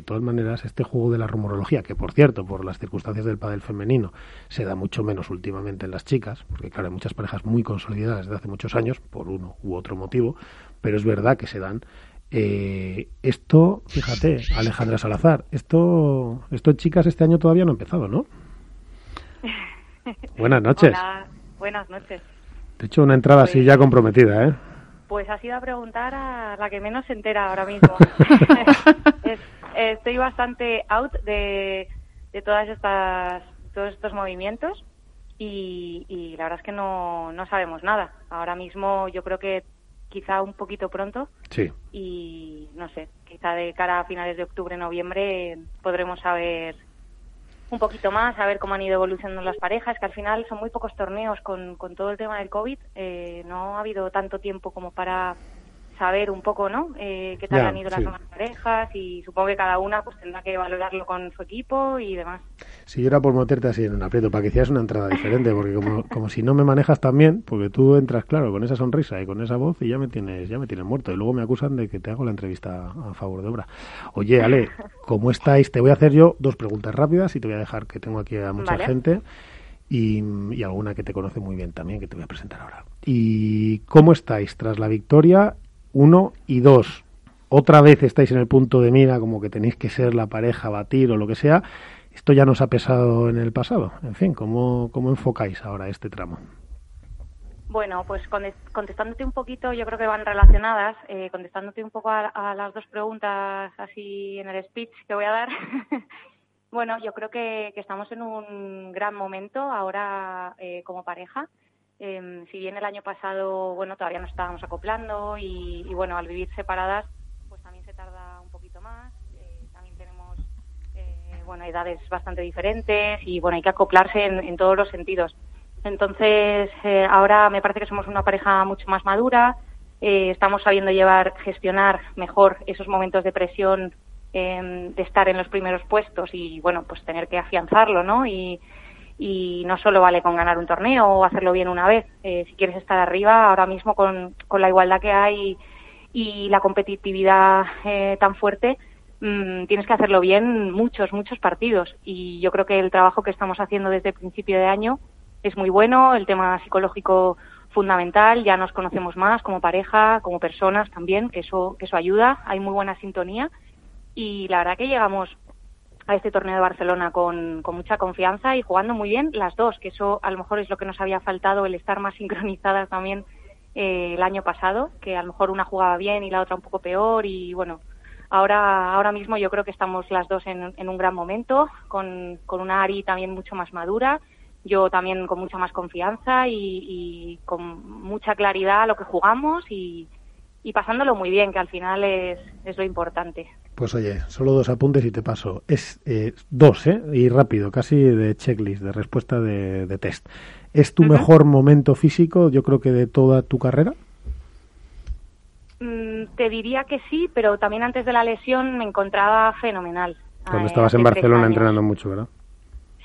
de todas maneras, este juego de la rumorología, que por cierto, por las circunstancias del pádel femenino, se da mucho menos últimamente en las chicas, porque claro, hay muchas parejas muy consolidadas desde hace muchos años, por uno u otro motivo, pero es verdad que se dan. Eh, esto, fíjate, Alejandra Salazar, esto, esto chicas este año todavía no ha empezado, ¿no? Buenas noches. buenas noches. Te he hecho una entrada así ya pues comprometida, ¿eh? Pues ha sido a preguntar a la que menos se entera ahora mismo. bastante out de, de todas estas, todos estos movimientos y, y la verdad es que no, no sabemos nada. Ahora mismo yo creo que quizá un poquito pronto. Sí. Y no sé, quizá de cara a finales de octubre, noviembre podremos saber un poquito más, a ver cómo han ido evolucionando las parejas, que al final son muy pocos torneos con, con todo el tema del COVID. Eh, no ha habido tanto tiempo como para saber un poco, ¿no? Eh, qué tal han ido las demás parejas y supongo que cada una pues tendrá que valorarlo con su equipo y demás. Si yo era por meterte así en un aprieto, para que hicieras una entrada diferente, porque como, como si no me manejas tan bien, porque tú entras, claro, con esa sonrisa y con esa voz y ya me tienes ya me tienes muerto y luego me acusan de que te hago la entrevista a favor de obra. Oye, Ale, ¿cómo estáis? Te voy a hacer yo dos preguntas rápidas y te voy a dejar que tengo aquí a mucha gente. Y, y, alguna que te conoce muy bien también, que te voy a presentar ahora. ¿Y cómo estáis tras la victoria uno y dos, otra vez estáis en el punto de mira como que tenéis que ser la pareja, batir o lo que sea. Esto ya nos ha pesado en el pasado. En fin, ¿cómo, cómo enfocáis ahora este tramo? Bueno, pues contestándote un poquito, yo creo que van relacionadas, eh, contestándote un poco a, las dos preguntas así en el speech que voy a dar. bueno, yo creo que, estamos en un gran momento ahora eh, como pareja. Em, si bien el año pasado, bueno, todavía nos estábamos acoplando y, bueno, al vivir separadas, pues también se tarda un poquito más. Eh, también tenemos, eh, bueno, edades bastante diferentes y bueno, hay que acoplarse en, todos los sentidos. Entonces, eh, ahora me parece que somos una pareja mucho más madura, estamos sabiendo llevar, gestionar mejor esos momentos de presión em, de estar en los primeros puestos y bueno, pues tener que afianzarlo, ¿no? Y, y no solo vale con ganar un torneo o hacerlo bien una vez. Eh, si quieres estar arriba, ahora mismo con, con la igualdad que hay y la competitividad eh, tan fuerte, mm, tienes que hacerlo bien muchos, muchos partidos. Y yo creo que el trabajo que estamos haciendo desde el principio de año es muy bueno, el tema psicológico fundamental, ya nos conocemos más como pareja, como personas también, que eso, que eso ayuda, hay muy buena sintonía y la verdad que llegamos a este torneo de Barcelona con, mucha confianza y jugando muy bien las dos, que eso a lo mejor es lo que nos había faltado, el estar más sincronizadas también eh, el año pasado, que a lo mejor una jugaba bien y la otra un poco peor y bueno, ahora, ahora mismo yo creo que estamos las dos en, un gran momento, con, con una Ari también mucho más madura, yo también con mucha más confianza y, y con mucha claridad a lo que jugamos y, y pasándolo muy bien, que al final es, es lo importante. Pues oye, solo dos apuntes y te paso. Es eh, dos, ¿eh? Y rápido, casi de checklist, de respuesta de, test. ¿Es tu mejor momento físico, yo creo que de toda tu carrera? Mm, te diría que sí, pero también antes de la lesión me encontraba fenomenal. Cuando estabas en Barcelona entrenando mucho, ¿verdad?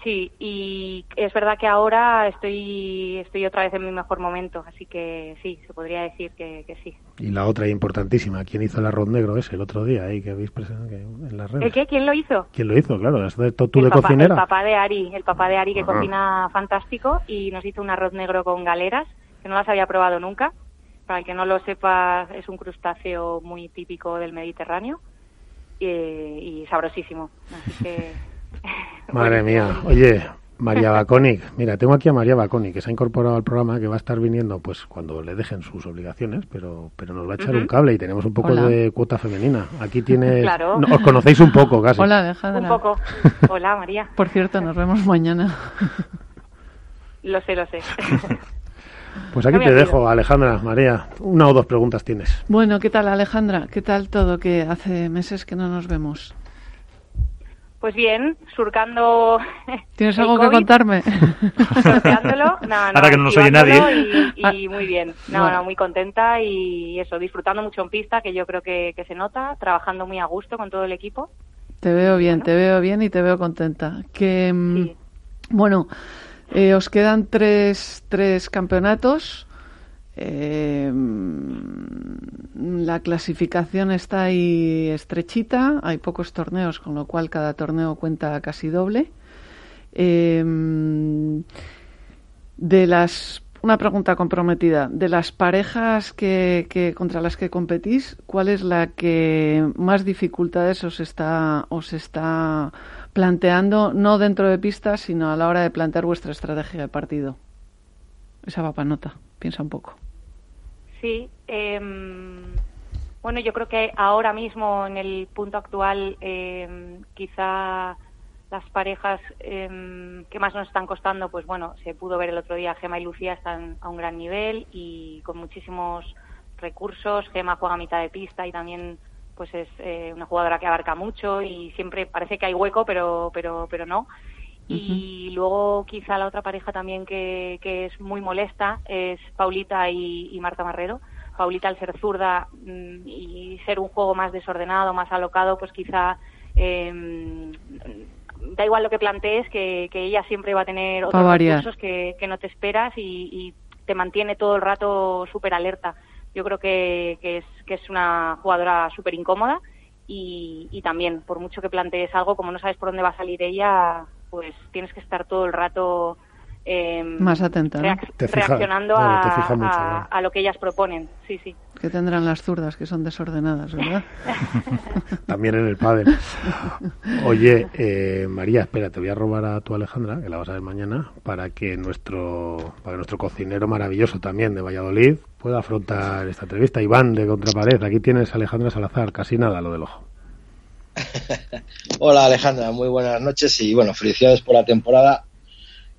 Sí, y es verdad que ahora estoy, estoy otra vez en mi mejor momento, así que sí, se podría decir que, sí. Y la otra importantísima, ¿quién hizo el arroz negro ese el otro día ahí que habéis presentado en las redes? ¿El qué? ¿Quién lo hizo? ¿Quién lo hizo? Claro, tú de cocinera. El papá de Ari, el papá de Ari que cocina fantástico y nos hizo un arroz negro con galeras, que no las había probado nunca. Para el que no lo sepa, es un crustáceo muy típico del Mediterráneo y, y sabrosísimo. Así que... Madre mía, oye, María Baconic, mira, tengo aquí a María Baconic, que se ha incorporado al programa, que va a estar viniendo pues cuando le dejen sus obligaciones, pero pero nos va a echar un cable y tenemos un poco de cuota femenina. Aquí tiene... Claro. os conocéis un poco casi. Hola, déjala. Un poco. Hola, María. Por cierto, nos vemos mañana. Lo sé, lo sé. Pues aquí te dejo, Alejandra, María. Una o dos preguntas tienes. Bueno, ¿qué tal, Alejandra? ¿Qué tal todo? Que hace meses que no nos vemos. Pues bien, surcando. ¿Tienes algo que contarme? No, Ahora que no nos oye nadie. Y, muy bien. No, no, muy contenta y eso, disfrutando mucho en pista, que yo creo que, se nota, trabajando muy a gusto con todo el equipo. Te veo bien, te veo bien y te veo contenta. Que, mm, Bueno, eh, os quedan tres, tres campeonatos. Eh, la clasificación está ahí estrechita, hay pocos torneos, con lo cual cada torneo cuenta casi doble. Eh, de las una pregunta comprometida. De las parejas que, contra las que competís, ¿cuál es la que más dificultades os está, os está planteando, no dentro de pistas, sino a la hora de plantear vuestra estrategia de partido? Esa va para nota. Piensa un poco. Sí. Em, bueno, yo creo que ahora mismo, en el punto actual, eh, quizá las parejas em, que más nos están costando, pues bueno, se pudo ver el otro día, Gema y Lucía están a un gran nivel y con muchísimos recursos. Gema juega a mitad de pista y también pues es eh, una jugadora que abarca mucho y siempre parece que hay hueco, pero pero pero no. Y luego quizá la otra pareja también que, que es muy molesta es Paulita y, Marta Marrero. Paulita al ser zurda mm, y ser un juego más desordenado, más alocado, pues quizá eh, da igual lo que plantees, que, ella siempre va a tener otros recursos que, que, no te esperas y, te mantiene todo el rato súper alerta. Yo creo que, que, es, que es una jugadora súper incómoda y, y también, por mucho que plantees algo, como no sabes por dónde va a salir ella, pues tienes que estar todo el rato Em, más atenta, reaccionando a, a, lo que ellas proponen. Sí, sí. Que tendrán las zurdas que son desordenadas, ¿verdad? También en el pádel. Oye, eh, María, espera, te voy a robar a tu Alejandra, que la vas a ver mañana, para que nuestro, para que nuestro cocinero maravilloso también de Valladolid pueda afrontar esta entrevista. Iván de Contrapared, aquí tienes a Alejandra Salazar, casi nada lo del ojo. Hola Alejandra, muy buenas noches y bueno, felicidades por la temporada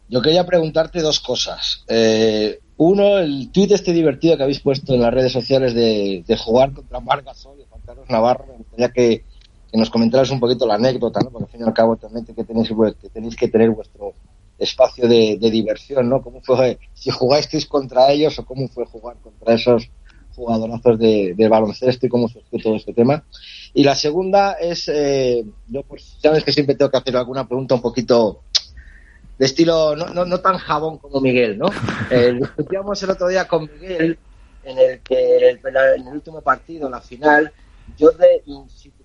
yo quería preguntarte dos cosas. Eh, uno, el tuit este divertido que habéis puesto en las redes sociales de, jugar contra Marc Gasol y Juan Carlos Navarro. Me gustaría que, nos comentaras un poquito la anécdota, ¿no? Porque al fin y al cabo también que tenéis, que tenéis que tener vuestro espacio de, diversión, ¿no? ¿Cómo fue, si jugasteis contra ellos o cómo fue jugar contra esos jugadorazos de, baloncesto y cómo surgió todo este tema? Y la segunda es, eh, yo pues sabes que siempre tengo que hacer alguna pregunta un poquito de estilo no, no, tan jabón como Miguel, ¿no? Eh, discutíamos el otro día con Miguel en el que en el último partido, en la final, yo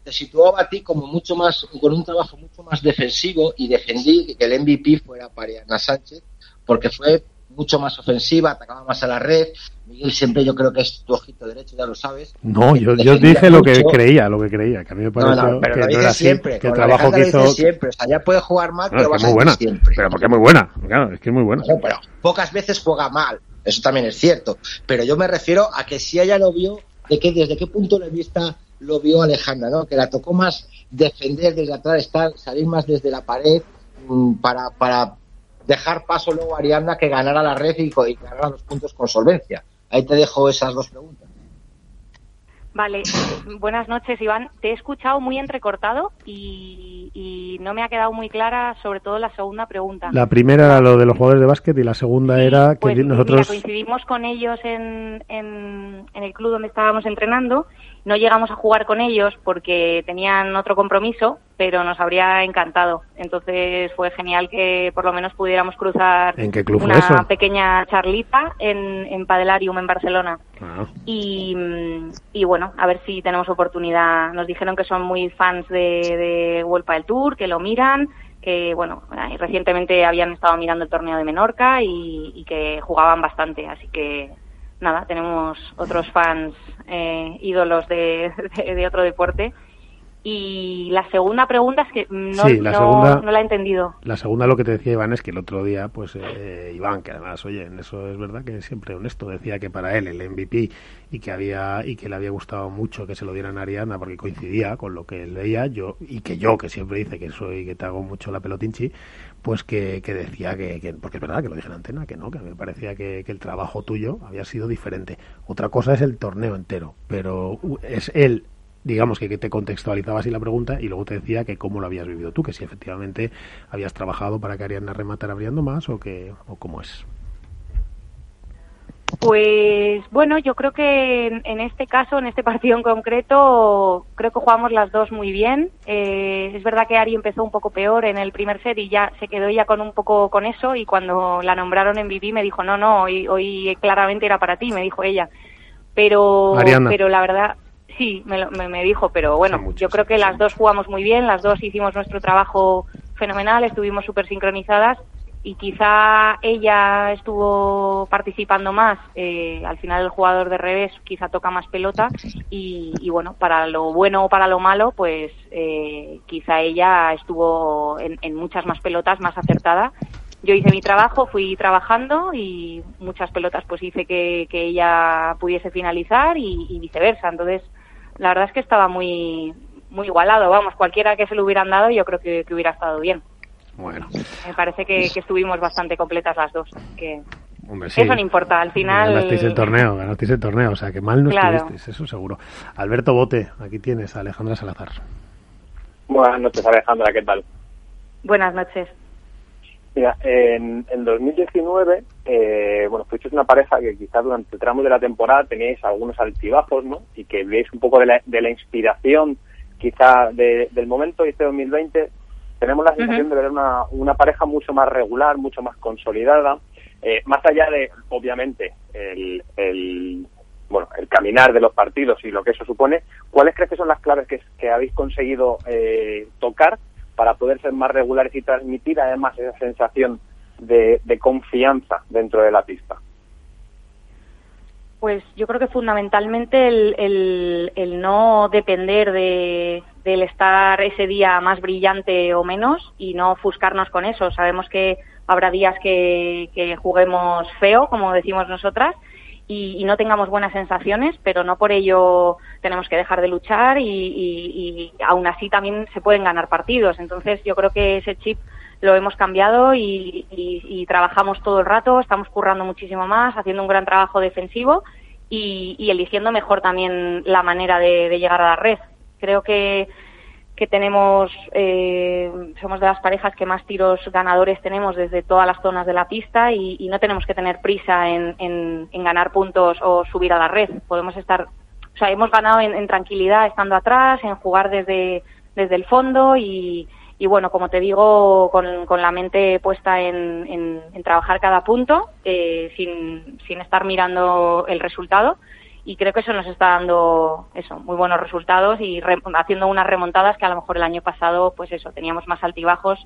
te situaba a ti como mucho más, con un trabajo mucho más defensivo y defendí que el MVP fuera para Ana Sánchez, porque fue mucho más ofensiva, atacaba más a la red. Miguel siempre yo creo que es tu ojito derecho, ya lo sabes. No, yo, yo dije lo que creía, lo que creía, que a mí me parece pero que lo no era siempre, que el trabajo que hizo siempre, o sea, ya puede jugar mal, pero va a ser buena, siempre. Pero porque es muy buena, claro, es que es muy buena. pero pocas veces juega mal, eso también es cierto, pero yo me refiero a que si ella lo vio, de que desde qué punto de vista lo vio Alejandra, ¿no? Que la tocó más defender desde atrás, estar, salir más desde la pared mm, para, para dejar paso luego a Arianda que ganara la red y, y ganara los puntos con solvencia. Ahí te dejo esas dos preguntas. Vale, buenas noches Iván. Te he escuchado muy entrecortado y, no me ha quedado muy clara sobre todo la segunda pregunta. La primera era lo de los jugadores de básquet y la segunda era que pues, nosotros... coincidimos con ellos en, en, en, el club donde estábamos entrenando. No llegamos a jugar con ellos porque tenían otro compromiso, pero nos habría encantado. Entonces fue genial que por lo menos pudiéramos cruzar ¿En qué club una pequeña charlita en, en Padelarium en Barcelona. Ah. Y, y, bueno, a ver si tenemos oportunidad. Nos dijeron que son muy fans de, de del Tour, que lo miran, que bueno, recientemente habían estado mirando el torneo de Menorca y, que jugaban bastante, así que nada, tenemos otros fans eh, ídolos de, de otro deporte y la segunda pregunta es que no, la no, la he entendido. La segunda lo que te decía Iván es que el otro día, pues eh, Iván, que además, oye, en eso es verdad que es siempre honesto, decía que para él el MVP y que había y que le había gustado mucho que se lo dieran a Ariana porque coincidía con lo que él veía, yo y que yo, que siempre dice que soy, que te hago mucho la pelotinchi, pues que, que decía que, porque es verdad que lo dije en antena, que no, que me parecía que, que el trabajo tuyo había sido diferente. Otra cosa es el torneo entero, pero es él digamos que, te contextualizaba así la pregunta y luego te decía que cómo lo habías vivido tú, que si efectivamente habías trabajado para que Ariana rematara abriendo más o que o cómo es. Pues bueno, yo creo que en, este caso, en este partido en concreto, creo que jugamos las dos muy bien. Eh, es verdad que Ari empezó un poco peor en el primer set y ya se quedó ya con un poco con eso y cuando la nombraron en Vivi me dijo, no, no, hoy, hoy claramente era para ti, me dijo ella. Pero, pero la verdad, sí, me, me, dijo, pero bueno, yo creo que las dos jugamos muy bien, las dos hicimos nuestro trabajo fenomenal, estuvimos súper sincronizadas y quizá ella estuvo participando más. Eh, al final el jugador de revés quizá toca más pelota y, bueno, para lo bueno o para lo malo, pues eh, quizá ella estuvo en, muchas más pelotas, más acertada. Yo hice mi trabajo, fui trabajando y muchas pelotas pues hice que, ella pudiese finalizar y, viceversa. Entonces, la verdad es que estaba muy muy igualado. Vamos, cualquiera que se lo hubieran dado yo creo que hubiera estado bien. Bueno. Me parece que, estuvimos bastante completas las dos. Que Eso no importa, al final. Ganasteis el torneo, ganasteis el torneo, o sea que mal no estuvisteis, eso seguro. Alberto Bote, aquí tienes a Alejandra Salazar. Buenas noches, Alejandra, ¿qué tal? Buenas noches. Mira, en, en 2019, eh, bueno, fuisteis una pareja que quizás durante el tramo de la temporada teníais algunos altibajos, ¿no? Y que veis un poco de la, de la inspiración, quizá del momento, y este 2020 tenemos la sensación de ver una, una pareja mucho más regular, mucho más consolidada, eh, más allá de, obviamente, el, el, bueno, el caminar de los partidos y lo que eso supone, ¿cuáles crees que son las claves que, que habéis conseguido eh, tocar para poder ser más regulares y transmitir además esa sensación de, confianza dentro de la pista? Pues yo creo que fundamentalmente el, el, no depender de, del estar ese día más brillante o menos y no ofuscarnos con eso. Sabemos que habrá días que juguemos feo, como decimos nosotras, y, no tengamos buenas sensaciones, pero no por ello tenemos que dejar de luchar y, y, aún así también se pueden ganar partidos. Entonces yo creo que ese chip lo hemos cambiado y, y, trabajamos todo el rato, estamos currando muchísimo más, haciendo un gran trabajo defensivo y, eligiendo mejor también la manera de, llegar a la red. Creo que, que tenemos, eh, somos de las parejas que más tiros ganadores tenemos desde todas las zonas de la pista y, no tenemos que tener prisa en, en, ganar puntos o subir a la red. Podemos estar, o sea, hemos ganado en, en tranquilidad estando atrás, en jugar desde, desde el fondo y, y bueno, como te digo, con, con la mente puesta en, en, trabajar cada punto, eh, sin, sin estar mirando el resultado. Y creo que eso nos está dando eso, muy buenos resultados y haciendo unas remontadas que a lo mejor el año pasado, pues eso, teníamos más altibajos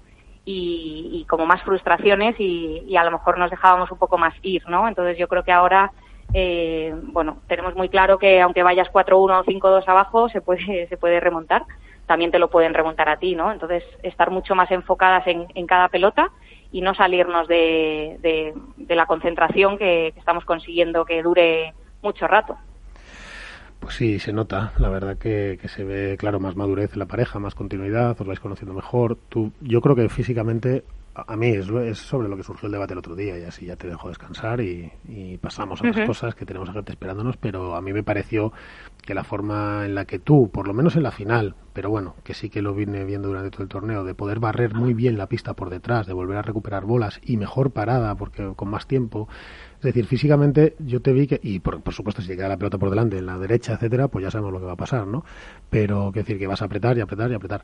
y, y como más frustraciones y, y, a lo mejor nos dejábamos un poco más ir, ¿no? Entonces yo creo que ahora, eh, bueno, tenemos muy claro que aunque vayas 4-1 o 5-2 abajo, se puede, se puede remontar también te lo pueden remontar a ti, ¿no? Entonces, estar mucho más enfocadas en, en cada pelota y no salirnos de, de, la concentración que, estamos consiguiendo que dure mucho rato. Pues sí, se nota, la verdad que, que, se ve, claro, más madurez en la pareja, más continuidad, os vais conociendo mejor. Tú, yo creo que físicamente, a, mí es, es, sobre lo que surgió el debate el otro día y así ya te dejo descansar y, y pasamos a otras cosas que tenemos a gente esperándonos, pero a mí me pareció que la forma en la que tú, por lo menos en la final, pero bueno, que sí que lo vine viendo durante todo el torneo, de poder barrer muy bien la pista por detrás, de volver a recuperar bolas y mejor parada, porque con más tiempo, es decir, físicamente yo te vi que, y por, supuesto si te queda la pelota por delante, en la derecha, etcétera, pues ya sabemos lo que va a pasar, ¿no? Pero, que decir, que vas a apretar y apretar y apretar.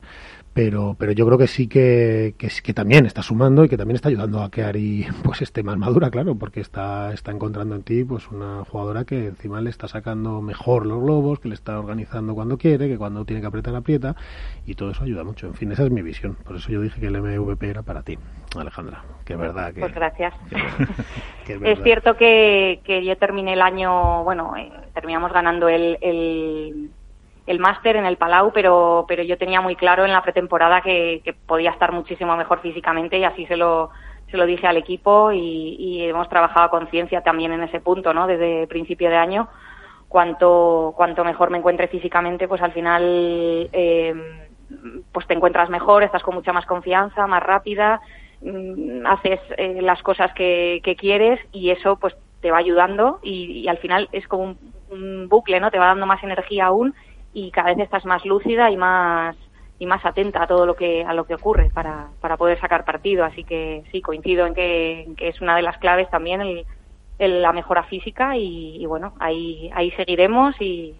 Pero, pero yo creo que sí que, que, que también está sumando y que también está ayudando a que Ari pues esté más madura, claro, porque está, está encontrando en ti pues una jugadora que encima le está sacando mejor los globos, que le está organizando cuando quiere, que cuando tiene que apretar aprieta y todo eso ayuda mucho. En fin, esa es mi visión. Por eso yo dije que el MVP era para ti, Alejandra. Que es verdad que. Pues gracias. es, cierto que, que yo terminé el año, bueno, eh, terminamos ganando el, el, el máster en el Palau, pero, pero yo tenía muy claro en la pretemporada que, podía estar muchísimo mejor físicamente y así se lo, se lo dije al equipo y, y hemos trabajado a conciencia también en ese punto, ¿no? Desde principio de año. Cuanto, cuanto mejor me encuentre físicamente, pues al final eh, pues te encuentras mejor, estás con mucha más confianza, más rápida Mm, haces eh, las cosas que, quieres y eso pues te va ayudando y, al final es como un, bucle, ¿no? Te va dando más energía aún y cada vez estás más lúcida y más y más atenta a todo lo que a lo que ocurre para, para poder sacar partido. Así que sí, coincido en que, es una de las claves también el, la mejora física y, bueno, ahí, ahí seguiremos y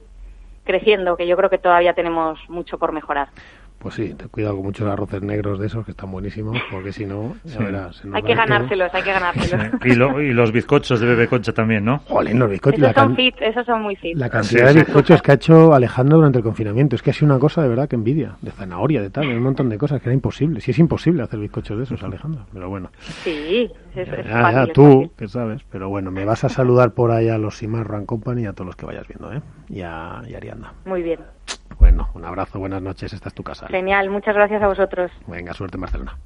creciendo, que yo creo que todavía tenemos mucho por mejorar. Pues sí, te cuidado con muchos arroces negros de esos que están buenísimos, porque si no, ya verás. Hay que ganárselos, hay que ganárselos. Y, y, los bizcochos de Bebe Concha también, ¿no? Jolín, los bizcochos. Esos son fit, esos son muy fit. La cantidad de bizcochos que ha hecho Alejandro durante el confinamiento, es que ha sido una cosa de verdad que envidia. De zanahoria, de tal, un montón de cosas que era imposible. Si es imposible hacer bizcochos de esos, Alejandro, pero bueno. Sí, es, es ya, ya, tú, que sabes, pero bueno, me vas a saludar por ahí a los Simar Run Company y a todos los que vayas viendo, ¿eh? Y a, y a Arianda. Muy bien. Bueno, un abrazo, buenas noches, esta es tu casa. Genial, muchas gracias a vosotros. Venga, suerte en Barcelona.